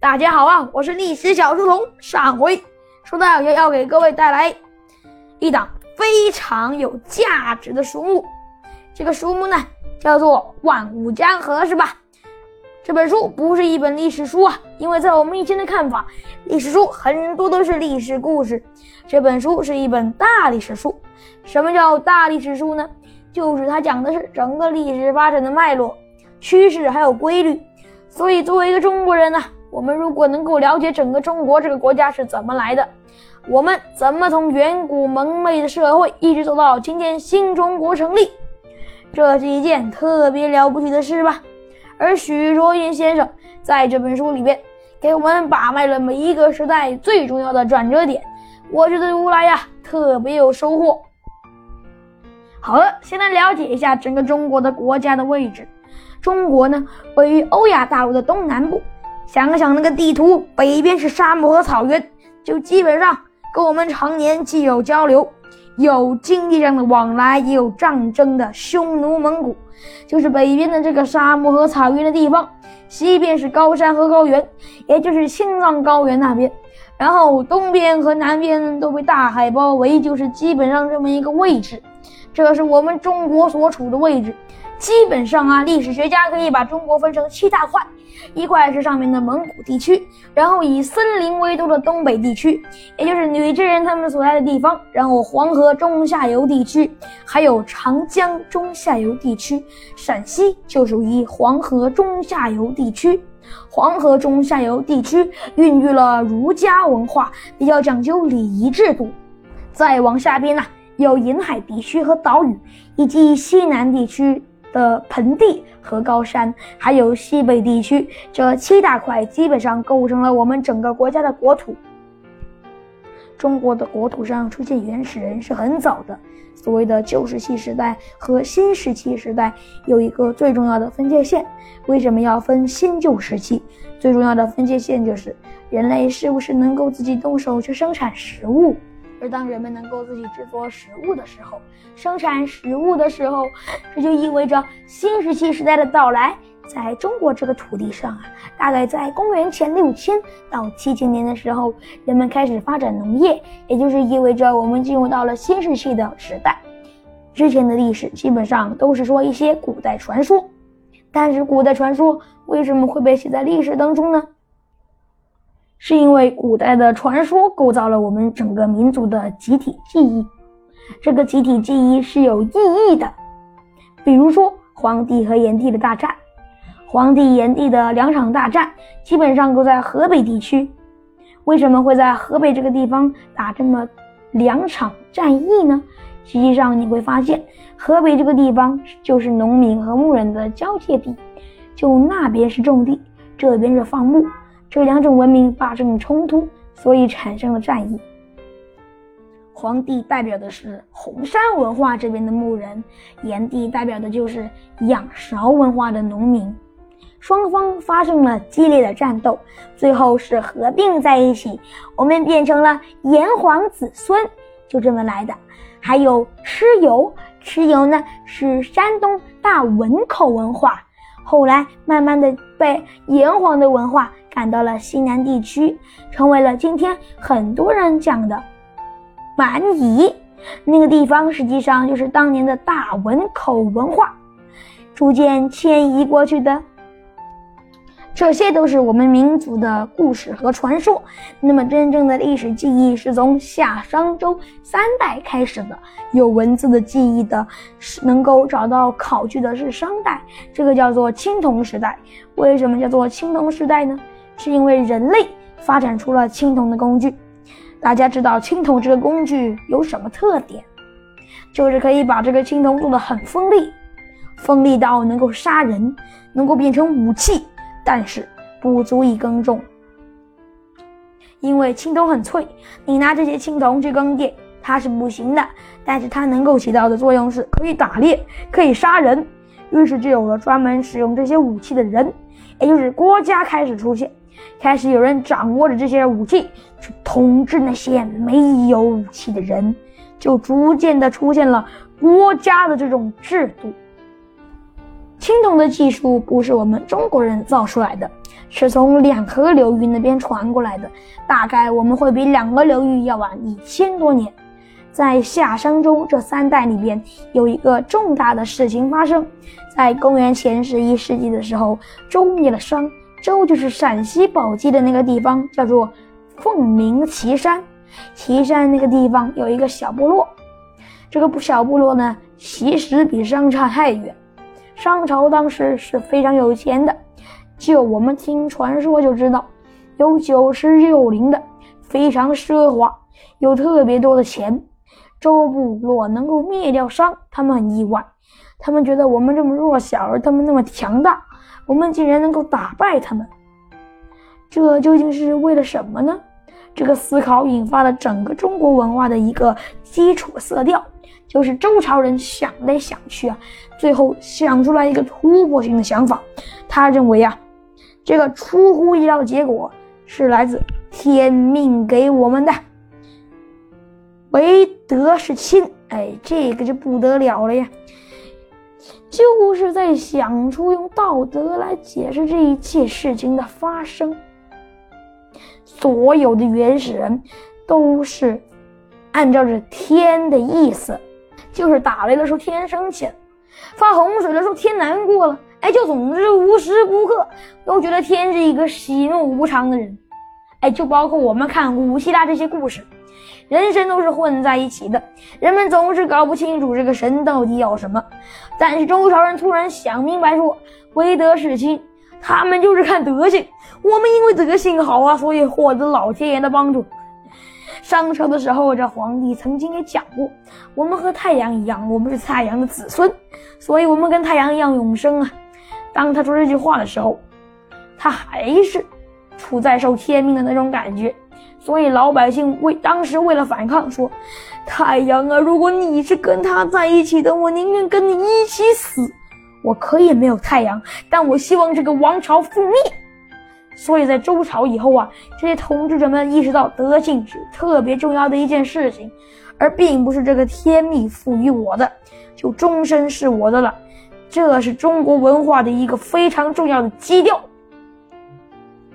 大家好啊，我是历史小书童。上回说到要要给各位带来一档非常有价值的书目，这个书目呢叫做《万物江河》，是吧？这本书不是一本历史书啊，因为在我们以前的看法，历史书很多都是历史故事，这本书是一本大历史书。什么叫大历史书呢？就是它讲的是整个历史发展的脉络、趋势还有规律。所以作为一个中国人呢，我们如果能够了解整个中国这个国家是怎么来的，我们怎么从远古蒙昧的社会一直走到今天新中国成立，这是一件特别了不起的事吧。而许若云先生在这本书里边给我们把脉了每一个时代最重要的转折点，我觉得读来呀特别有收获。好了，先来了解一下整个中国的国家的位置。中国呢位于欧亚大陆的东南部，想想那个地图，北边是沙漠和草原，就基本上跟我们常年既有交流。有经济上的往来，也有战争的匈奴、蒙古，就是北边的这个沙漠和草原的地方，西边是高山和高原，也就是青藏高原那边，然后东边和南边都被大海包围，就是基本上这么一个位置，这是我们中国所处的位置。基本上啊，历史学家可以把中国分成七大块，一块是上面的蒙古地区，然后以森林为都的东北地区，也就是女真人他们所在的地方，然后黄河中下游地区，还有长江中下游地区，陕西就属于黄河中下游地区。黄河中下游地区孕育了儒家文化，比较讲究礼仪制度。再往下边呢，有沿海地区和岛屿，以及西南地区。的盆地和高山，还有西北地区，这七大块基本上构成了我们整个国家的国土。中国的国土上出现原始人是很早的，所谓的旧石器时代和新石器时代有一个最重要的分界线。为什么要分新旧石器？最重要的分界线就是人类是不是能够自己动手去生产食物。而当人们能够自己制作食物的时候，生产食物的时候，这就意味着新石器时代的到来。在中国这个土地上啊，大概在公元前六千到七千年的时候，人们开始发展农业，也就是意味着我们进入到了新石器的时代。之前的历史基本上都是说一些古代传说，但是古代传说为什么会被写在历史当中呢？是因为古代的传说构造了我们整个民族的集体记忆，这个集体记忆是有意义的。比如说黄帝和炎帝的大战，黄帝炎帝的两场大战基本上都在河北地区。为什么会在河北这个地方打这么两场战役呢？实际上你会发现，河北这个地方就是农民和牧人的交界地，就那边是种地，这边是放牧。这两种文明发生了冲突，所以产生了战役。黄帝代表的是红山文化这边的牧人，炎帝代表的就是仰韶文化的农民。双方发生了激烈的战斗，最后是合并在一起，我们变成了炎黄子孙，就这么来的。还有蚩尤，蚩尤呢是山东大汶口文化，后来慢慢的被炎黄的文化。赶到了西南地区，成为了今天很多人讲的蛮夷。那个地方实际上就是当年的大汶口文化，逐渐迁移过去的。这些都是我们民族的故事和传说。那么，真正的历史记忆是从夏商周三代开始的。有文字的记忆的，是能够找到考据的是商代，这个叫做青铜时代。为什么叫做青铜时代呢？是因为人类发展出了青铜的工具。大家知道青铜这个工具有什么特点？就是可以把这个青铜做的很锋利，锋利到能够杀人，能够变成武器，但是不足以耕种。因为青铜很脆，你拿这些青铜去耕地，它是不行的。但是它能够起到的作用是可以打猎，可以杀人。于是就有了专门使用这些武器的人，也就是国家开始出现。开始有人掌握着这些武器去统治那些没有武器的人，就逐渐的出现了国家的这种制度。青铜的技术不是我们中国人造出来的，是从两河流域那边传过来的。大概我们会比两河流域要晚一千多年。在夏商周这三代里边，有一个重大的事情发生。在公元前十一世纪的时候，周灭了商。周就是陕西宝鸡的那个地方，叫做凤鸣岐山。岐山那个地方有一个小部落，这个小部落呢，其实比商差太远。商朝当时是非常有钱的，就我们听传说就知道，有九十六陵的，非常奢华，有特别多的钱。周部落能够灭掉商，他们很意外，他们觉得我们这么弱小，而他们那么强大，我们竟然能够打败他们，这究竟是为了什么呢？这个思考引发了整个中国文化的一个基础色调。就是周朝人想来想去啊，最后想出来一个突破性的想法。他认为啊，这个出乎意料的结果是来自天命给我们的。唯德是亲，哎，这个就不得了了呀！就是在想出用道德来解释这一切事情的发生。所有的原始人都是按照着天的意思。就是打雷的时候天生气了，发洪水的时候天难过了，哎，就总是无时无刻都觉得天是一个喜怒无常的人，哎，就包括我们看古希腊这些故事，人神都是混在一起的，人们总是搞不清楚这个神到底要什么。但是周朝人突然想明白说，唯德是亲，他们就是看德行，我们因为德行好啊，所以获得老天爷的帮助。商朝的时候，这皇帝曾经也讲过，我们和太阳一样，我们是太阳的子孙，所以我们跟太阳一样永生啊。当他说这句话的时候，他还是处在受天命的那种感觉，所以老百姓为当时为了反抗，说：“太阳啊，如果你是跟他在一起的，我宁愿跟你一起死。我可以没有太阳，但我希望这个王朝覆灭。”所以在周朝以后啊，这些统治者们意识到德性是特别重要的一件事情，而并不是这个天命赋予我的，就终身是我的了。这是中国文化的一个非常重要的基调。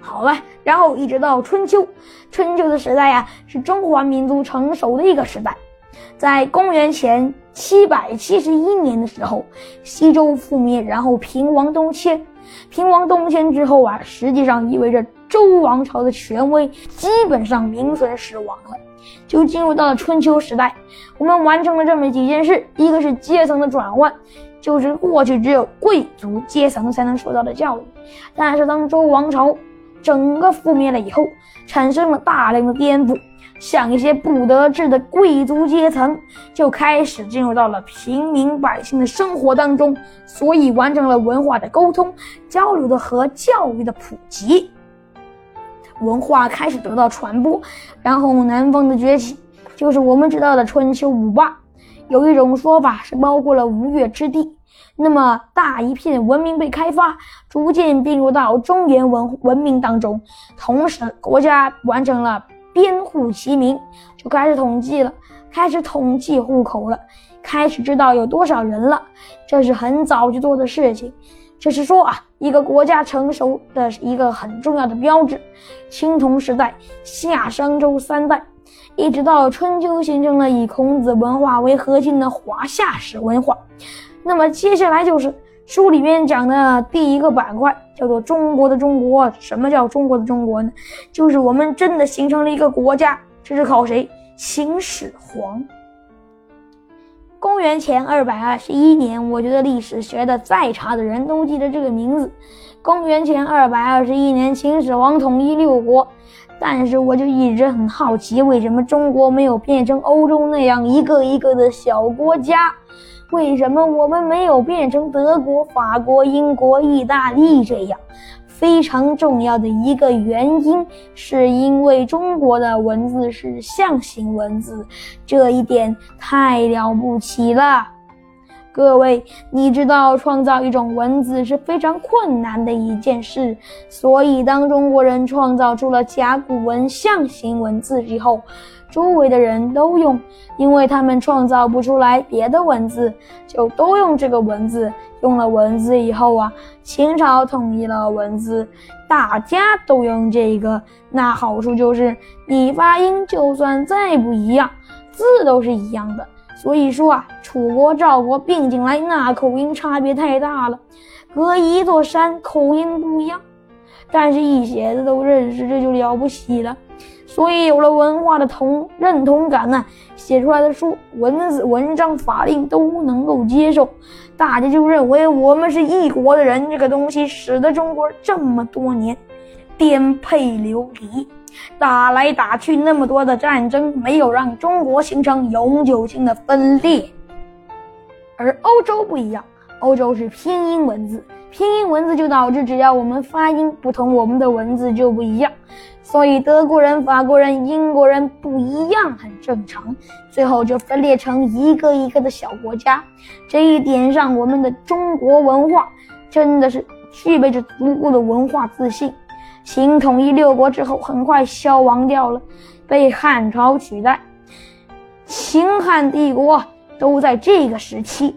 好了，然后一直到春秋，春秋的时代呀，是中华民族成熟的一个时代。在公元前七百七十一年的时候，西周覆灭，然后平王东迁。平王东迁之后啊，实际上意味着周王朝的权威基本上名存实亡了，就进入到了春秋时代。我们完成了这么几件事：一个是阶层的转换，就是过去只有贵族阶层才能受到的教育，但是当周王朝整个覆灭了以后，产生了大量的颠覆。像一些不得志的贵族阶层，就开始进入到了平民百姓的生活当中，所以完成了文化的沟通、交流的和教育的普及，文化开始得到传播。然后南方的崛起，就是我们知道的春秋五霸。有一种说法是包括了吴越之地，那么大一片文明被开发，逐渐并入到中原文文明当中，同时国家完成了。编户齐民，就开始统计了，开始统计户口了，开始知道有多少人了。这是很早就做的事情，这是说啊，一个国家成熟的一个很重要的标志。青铜时代，夏商周三代，一直到春秋，形成了以孔子文化为核心的华夏史文化。那么接下来就是书里面讲的第一个板块。叫做中国的中国，什么叫中国的中国呢？就是我们真的形成了一个国家，这是靠谁？秦始皇。公元前二百二十一年，我觉得历史学的再差的人都记得这个名字。公元前二百二十一年，秦始皇统一六国，但是我就一直很好奇，为什么中国没有变成欧洲那样一个一个的小国家？为什么我们没有变成德国、法国、英国、意大利这样？非常重要的一个原因，是因为中国的文字是象形文字，这一点太了不起了。各位，你知道创造一种文字是非常困难的一件事，所以当中国人创造出了甲骨文象形文字以后，周围的人都用，因为他们创造不出来别的文字，就都用这个文字。用了文字以后啊，秦朝统一了文字，大家都用这个，那好处就是你发音就算再不一样，字都是一样的。所以说啊，楚国、赵国并进来，那口音差别太大了，隔一座山口音不一样，但是一写字都认识，这就了不起了。所以有了文化的同认同感呢，写出来的书、文字、文章、法令都能够接受，大家就认为我们是一国的人。这个东西使得中国这么多年颠沛流离。打来打去那么多的战争，没有让中国形成永久性的分裂。而欧洲不一样，欧洲是拼音文字，拼音文字就导致只要我们发音不同，我们的文字就不一样。所以德国人、法国人、英国人不一样很正常，最后就分裂成一个一个的小国家。这一点上，我们的中国文化真的是具备着足够的文化自信。新统一六国之后，很快消亡掉了，被汉朝取代。秦汉帝国都在这个时期。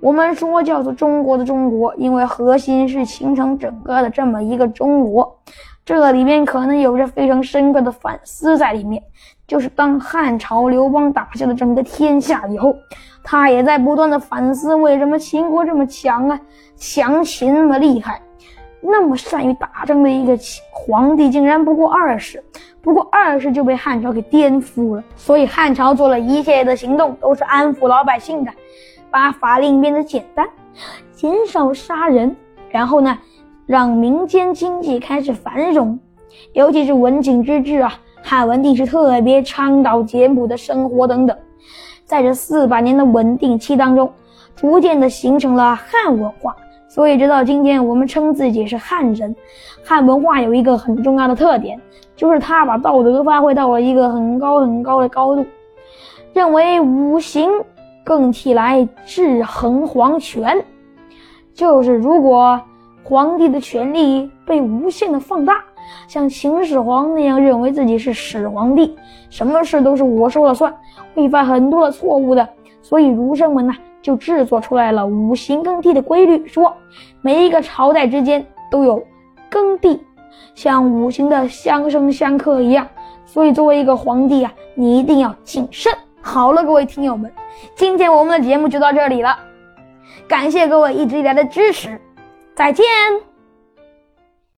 我们说叫做中国的中国，因为核心是形成整个的这么一个中国。这里面可能有着非常深刻的反思在里面。就是当汉朝刘邦打下了整个天下以后，他也在不断的反思：为什么秦国这么强啊？强秦那么厉害？那么善于打仗的一个皇帝，竟然不过二十，不过二十就被汉朝给颠覆了。所以汉朝做了一切的行动，都是安抚老百姓的，把法令变得简单，减少杀人，然后呢，让民间经济开始繁荣，尤其是文景之治啊，汉文帝是特别倡导简朴的生活等等。在这四百年的稳定期当中，逐渐的形成了汉文化。所以，直到今天，我们称自己是汉人。汉文化有一个很重要的特点，就是它把道德发挥到了一个很高很高的高度，认为五行更替来制衡皇权，就是如果皇帝的权力被无限的放大，像秦始皇那样认为自己是始皇帝，什么事都是我说了算，会犯很多的错误的。所以，儒生们呢？就制作出来了五行更替的规律，说每一个朝代之间都有更替，像五行的相生相克一样。所以作为一个皇帝啊，你一定要谨慎。好了，各位听友们，今天我们的节目就到这里了，感谢各位一直以来的支持，再见。